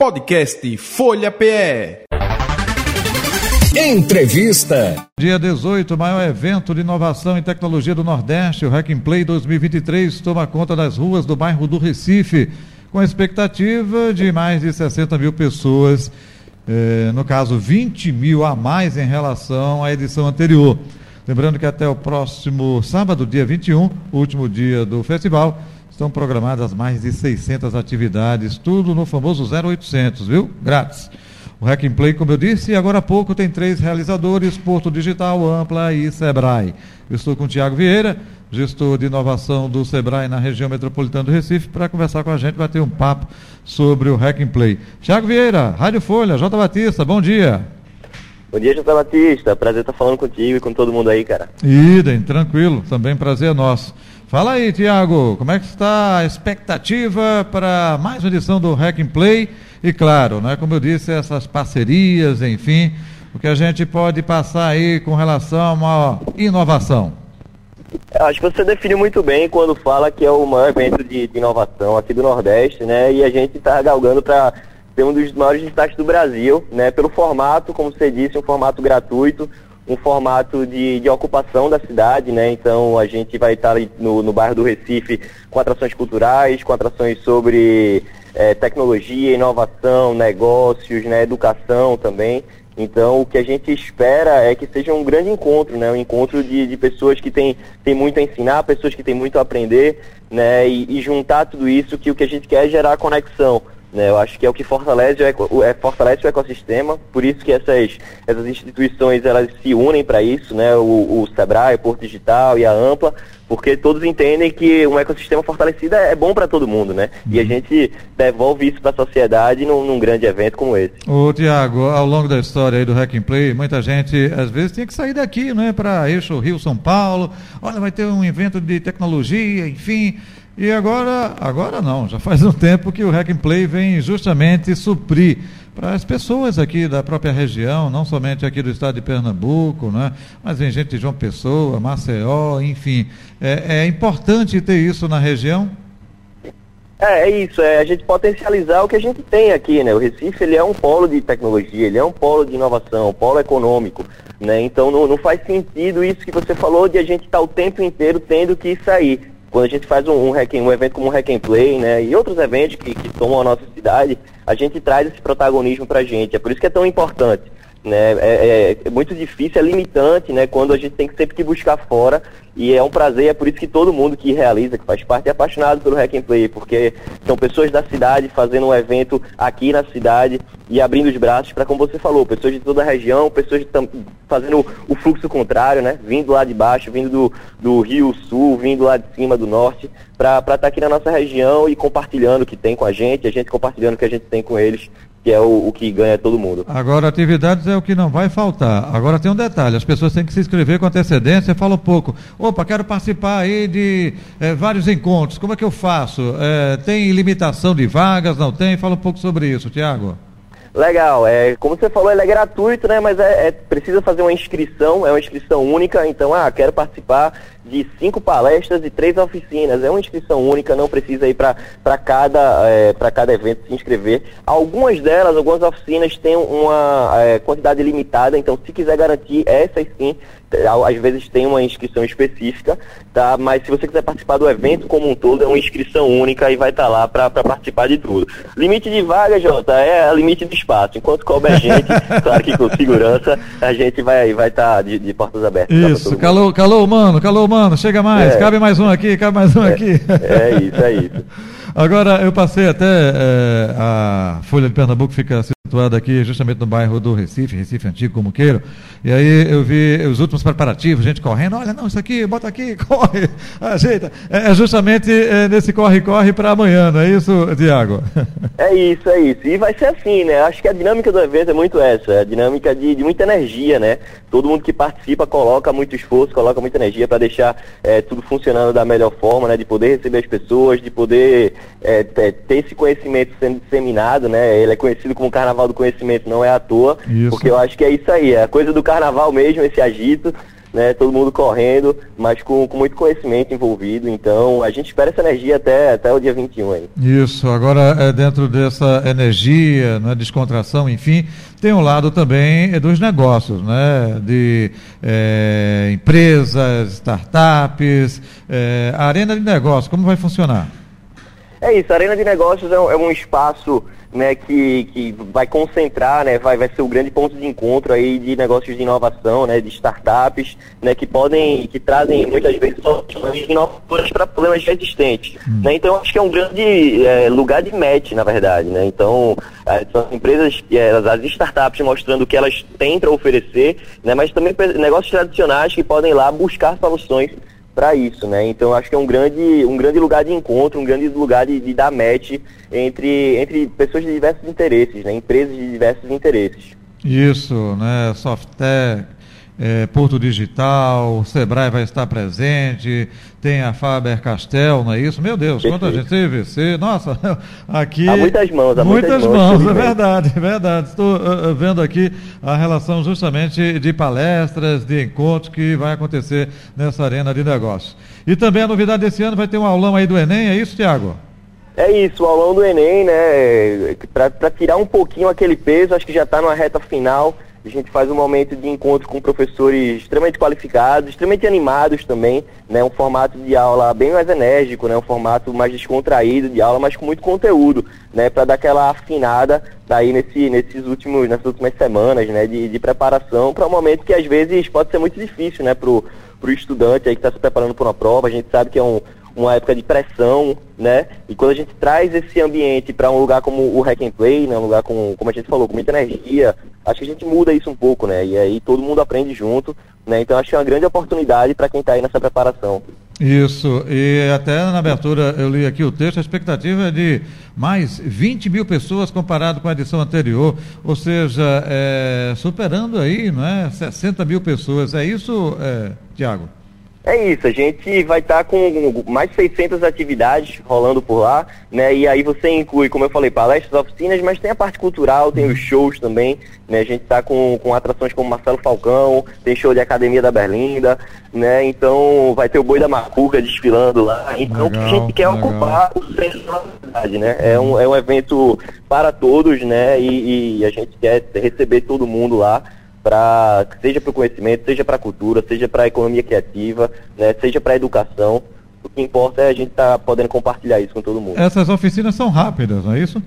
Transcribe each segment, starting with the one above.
Podcast Folha PE. Entrevista. Dia 18, maior evento de inovação e tecnologia do Nordeste, o Hack Play 2023, toma conta das ruas do bairro do Recife, com a expectativa de mais de 60 mil pessoas, eh, no caso 20 mil a mais em relação à edição anterior. Lembrando que até o próximo sábado, dia 21, último dia do festival, estão programadas mais de 600 atividades, tudo no famoso 0800, viu? Grátis. O Hack and Play, como eu disse, agora há pouco tem três realizadores, Porto Digital, Ampla e Sebrae. Eu estou com o Tiago Vieira, gestor de inovação do Sebrae na região metropolitana do Recife, para conversar com a gente, bater um papo sobre o Hack and Play. Tiago Vieira, Rádio Folha, J. Batista, bom dia. Bom dia, José Batista. Prazer estar falando contigo e com todo mundo aí, cara. Idem, tranquilo. Também prazer é nosso. Fala aí, Tiago, como é que está a expectativa para mais uma edição do Hack and Play? E claro, né, como eu disse, essas parcerias, enfim, o que a gente pode passar aí com relação a uma inovação. Eu acho que você define muito bem quando fala que é o maior evento de, de inovação aqui do Nordeste, né? E a gente está galgando para ser um dos maiores destaques do Brasil, né? Pelo formato, como você disse, um formato gratuito, um formato de, de ocupação da cidade, né? Então a gente vai estar no, no bairro do Recife com atrações culturais, com atrações sobre é, tecnologia, inovação, negócios, né? educação também. Então, o que a gente espera é que seja um grande encontro, né? Um encontro de, de pessoas que têm, têm muito a ensinar, pessoas que têm muito a aprender, né? E, e juntar tudo isso que o que a gente quer é gerar conexão. Né, eu acho que é o que fortalece o, é, fortalece o ecossistema, por isso que essas, essas instituições elas se unem para isso, né, o, o Sebrae, o Porto Digital e a Ampla, porque todos entendem que um ecossistema fortalecido é, é bom para todo mundo, né? E a uhum. gente devolve isso para a sociedade num, num, grande evento como esse. Ô, Tiago, ao longo da história aí do Hack and Play, muita gente às vezes tinha que sair daqui, né, para eixo Rio São Paulo. Olha, vai ter um evento de tecnologia, enfim. E agora, agora não, já faz um tempo que o Hack and Play vem justamente suprir para as pessoas aqui da própria região, não somente aqui do estado de Pernambuco, né? mas vem gente de João Pessoa, Maceió, enfim. É, é importante ter isso na região? É, é isso, é a gente potencializar o que a gente tem aqui, né? O Recife ele é um polo de tecnologia, ele é um polo de inovação, um polo econômico, né? Então não, não faz sentido isso que você falou de a gente estar tá o tempo inteiro tendo que sair quando a gente faz um, um, hack, um evento como um Hack and Play, né, e outros eventos que, que tomam a nossa cidade, a gente traz esse protagonismo para a gente. É por isso que é tão importante. Né? É, é, é, muito difícil, é limitante, né? Quando a gente tem que sempre que buscar fora. E é um prazer, é por isso que todo mundo que realiza, que faz parte, é apaixonado pelo Hack and Play, porque são pessoas da cidade fazendo um evento aqui na cidade e abrindo os braços para, como você falou, pessoas de toda a região, pessoas fazendo o fluxo contrário, né? Vindo lá de baixo, vindo do, do Rio Sul, vindo lá de cima do norte, para estar tá aqui na nossa região e compartilhando o que tem com a gente, a gente compartilhando o que a gente tem com eles que é o, o, que ganha todo mundo. Agora, atividades é o que não vai faltar. Agora tem um detalhe, as pessoas têm que se inscrever com antecedência, fala um pouco, opa, quero participar aí de é, vários encontros, como é que eu faço? É, tem limitação de vagas, não tem? Fala um pouco sobre isso, Tiago. Legal, é, como você falou, ele é gratuito, né? Mas é, é, precisa fazer uma inscrição, é uma inscrição única, então, ah, quero participar de cinco palestras e três oficinas. É uma inscrição única, não precisa ir para cada, é, cada evento se inscrever. Algumas delas, algumas oficinas têm uma é, quantidade limitada, então se quiser garantir, essas sim, às vezes tem uma inscrição específica, tá? Mas se você quiser participar do evento como um todo, é uma inscrição única e vai estar tá lá para participar de tudo. Limite de vaga, Jota, é limite de espaço. Enquanto couber gente, claro que com segurança, a gente vai vai estar tá de, de, portas abertas. Isso, calou, calou, mano, calou, mano, chega mais, é. cabe mais um aqui, cabe mais um é, aqui. É isso, é isso. Agora, eu passei até é, a Folha de Pernambuco fica situada aqui justamente no bairro do Recife, Recife Antigo, como queiro. E aí eu vi os últimos preparativos, gente correndo, olha, não, isso aqui, bota aqui, corre, ajeita. É, é justamente é, nesse corre-corre para amanhã, não é isso, Tiago? É isso, é isso. E vai ser assim, né? Acho que a dinâmica do evento é muito essa, é a dinâmica de, de muita energia, né? Todo mundo que participa coloca muito esforço, coloca muita energia para deixar é, tudo funcionando da melhor forma, né? De poder receber as pessoas, de poder é, ter esse conhecimento sendo disseminado, né? Ele é conhecido como Carnaval do Conhecimento, não é à toa, isso. porque eu acho que é isso aí, é a coisa do Carnaval mesmo, esse agito, né? Todo mundo correndo, mas com, com muito conhecimento envolvido. Então, a gente espera essa energia até, até o dia 21 aí. Isso, agora é dentro dessa energia, né, descontração, enfim, tem um lado também dos negócios, né? De é, empresas, startups, é, arena de negócios, como vai funcionar? É isso, a Arena de Negócios é um, é um espaço né, que, que vai concentrar, né, vai, vai ser o grande ponto de encontro aí de negócios de inovação, né, de startups, né, que podem, que trazem muitas vezes soluções inovadoras para problemas já existentes. Hum. Né, então acho que é um grande é, lugar de match, na verdade. Né, então é, são empresas, é, as startups mostrando o que elas têm para oferecer, né, mas também negócios tradicionais que podem lá buscar soluções para isso, né? Então acho que é um grande, um grande lugar de encontro, um grande lugar de, de dar match entre, entre pessoas de diversos interesses, né? Empresas de diversos interesses. Isso, né? Softec, é, Porto Digital, o Sebrae vai estar presente, tem a Faber Castell, não é isso? Meu Deus, Perfeito. quanta gente, CVC, nossa, aqui... Há muitas mãos, há muitas, muitas mãos, mãos é verdade, é verdade. Estou uh, vendo aqui a relação justamente de palestras, de encontros que vai acontecer nessa arena de negócios. E também a novidade desse ano vai ter um aulão aí do Enem, é isso, Tiago? É isso, o aulão do Enem, né, para tirar um pouquinho aquele peso, acho que já está numa reta final, a gente faz um momento de encontro com professores extremamente qualificados, extremamente animados também, né? Um formato de aula bem mais enérgico, né? Um formato mais descontraído de aula, mas com muito conteúdo, né? Para dar aquela afinada daí nesse, nesses últimos, nessas últimas semanas, né? De, de preparação para um momento que às vezes pode ser muito difícil, né? Pro, pro estudante aí que está se preparando para uma prova. A gente sabe que é um, uma época de pressão, né? E quando a gente traz esse ambiente para um lugar como o Hack and Play, né? Um lugar com, como a gente falou, com muita energia, acho que a gente muda isso um pouco, né? E aí todo mundo aprende junto, né? Então acho que é uma grande oportunidade para quem está aí nessa preparação. Isso, e até na abertura eu li aqui o texto, a expectativa é de mais 20 mil pessoas comparado com a edição anterior, ou seja, é, superando aí, não é, 60 mil pessoas. É isso, é, Tiago? É isso, a gente vai estar tá com mais de 600 atividades rolando por lá, né? E aí você inclui, como eu falei, palestras, oficinas, mas tem a parte cultural, tem os shows também, né? A gente está com, com atrações como Marcelo Falcão, tem show de Academia da Berlinda, né? Então vai ter o Boi da Macuca desfilando lá. Então legal, a gente quer legal. ocupar o centro da cidade, né? É um, é um evento para todos, né? E, e a gente quer receber todo mundo lá para seja para o conhecimento, seja para a cultura, seja para a economia criativa, né, seja para a educação. O que importa é a gente estar tá podendo compartilhar isso com todo mundo. Essas oficinas são rápidas, não é isso?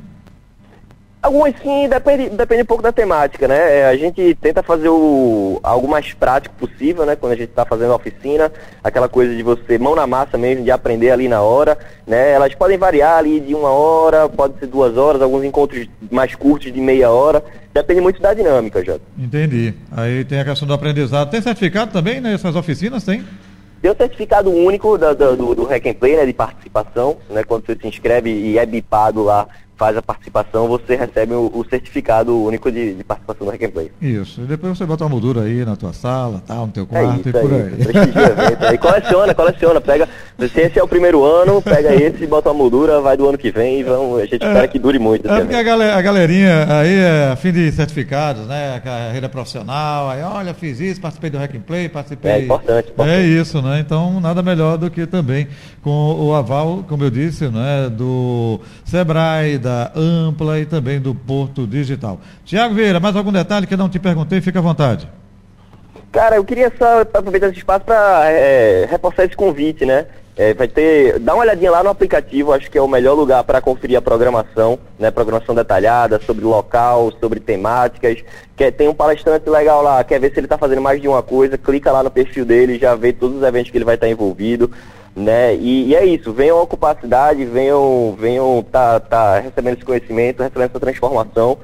Algumas sim, depende, depende um pouco da temática, né? É, a gente tenta fazer o, algo mais prático possível, né? Quando a gente está fazendo a oficina, aquela coisa de você, mão na massa mesmo, de aprender ali na hora, né? Elas podem variar ali de uma hora, pode ser duas horas, alguns encontros mais curtos de meia hora, depende muito da dinâmica, Jota. Entendi. Aí tem a questão do aprendizado. Tem certificado também nessas oficinas, tem? Tem o certificado único do, do, do Hack and Play, né, de participação, né, quando você se inscreve e é bipado lá faz a participação, você recebe o, o certificado único de, de, participação no Hack and Play. Isso. E depois você bota uma moldura aí na tua sala, tal, no teu quarto é isso, e por é aí. aí. coleciona, coleciona. Pega, se esse é o primeiro ano, pega esse, bota uma moldura, vai do ano que vem e vamos, a gente é, espera que dure muito. É porque a, galera, a galerinha aí é fim de certificados, né? Carreira profissional, aí olha, fiz isso, participei do Hack and Play, participei. É importante, importante. É isso, né? Então nada melhor do que também com o aval, como eu disse, né? Do Sebrae, da Ampla e também do Porto Digital. Tiago Vieira, mais algum detalhe que não te perguntei? Fica à vontade. Cara, eu queria só aproveitar esse espaço para é, reforçar esse convite, né? É, vai ter, dá uma olhadinha lá no aplicativo, acho que é o melhor lugar para conferir a programação, né? Programação detalhada sobre local, sobre temáticas. Quer, tem um palestrante legal lá, quer ver se ele está fazendo mais de uma coisa, clica lá no perfil dele, já vê todos os eventos que ele vai estar tá envolvido né? E, e, é isso, venham ocupar a cidade, venham, venham tá, tá recebendo esse conhecimento, recebendo essa transformação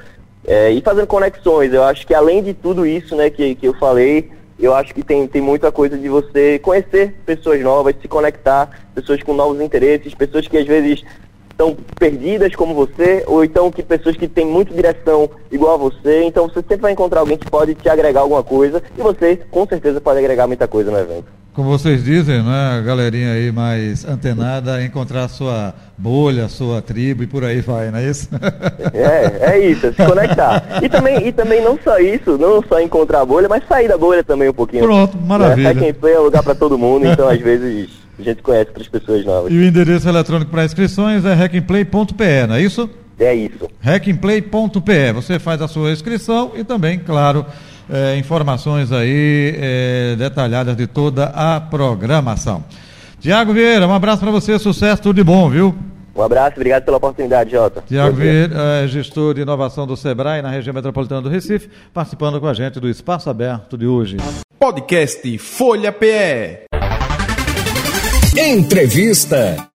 é, e fazendo conexões. Eu acho que além de tudo isso, né, que, que eu falei, eu acho que tem, tem muita coisa de você conhecer pessoas novas, se conectar, pessoas com novos interesses, pessoas que às vezes estão perdidas como você, ou então que pessoas que têm muita direção igual a você, então você sempre vai encontrar alguém que pode te agregar alguma coisa e você com certeza pode agregar muita coisa no evento como vocês dizem, né, galerinha aí mais antenada, encontrar sua bolha, a sua tribo e por aí vai, não é isso? É, é isso, é se conectar. E também, e também não só isso, não só encontrar a bolha, mas sair da bolha também um pouquinho. Pronto, maravilha. Né? Play é lugar para todo mundo, então às vezes a gente conhece outras pessoas novas. E o endereço eletrônico para inscrições é hackingplay.pe, não é isso? É isso. hackingplay.pe. Você faz a sua inscrição e também, claro, é, informações aí é, detalhadas de toda a programação. Tiago Vieira, um abraço para você, sucesso, tudo de bom, viu? Um abraço, obrigado pela oportunidade, Jota. Tiago Vieira, é, gestor de inovação do Sebrae na região metropolitana do Recife, participando com a gente do Espaço Aberto de hoje. Podcast Folha PE. Entrevista.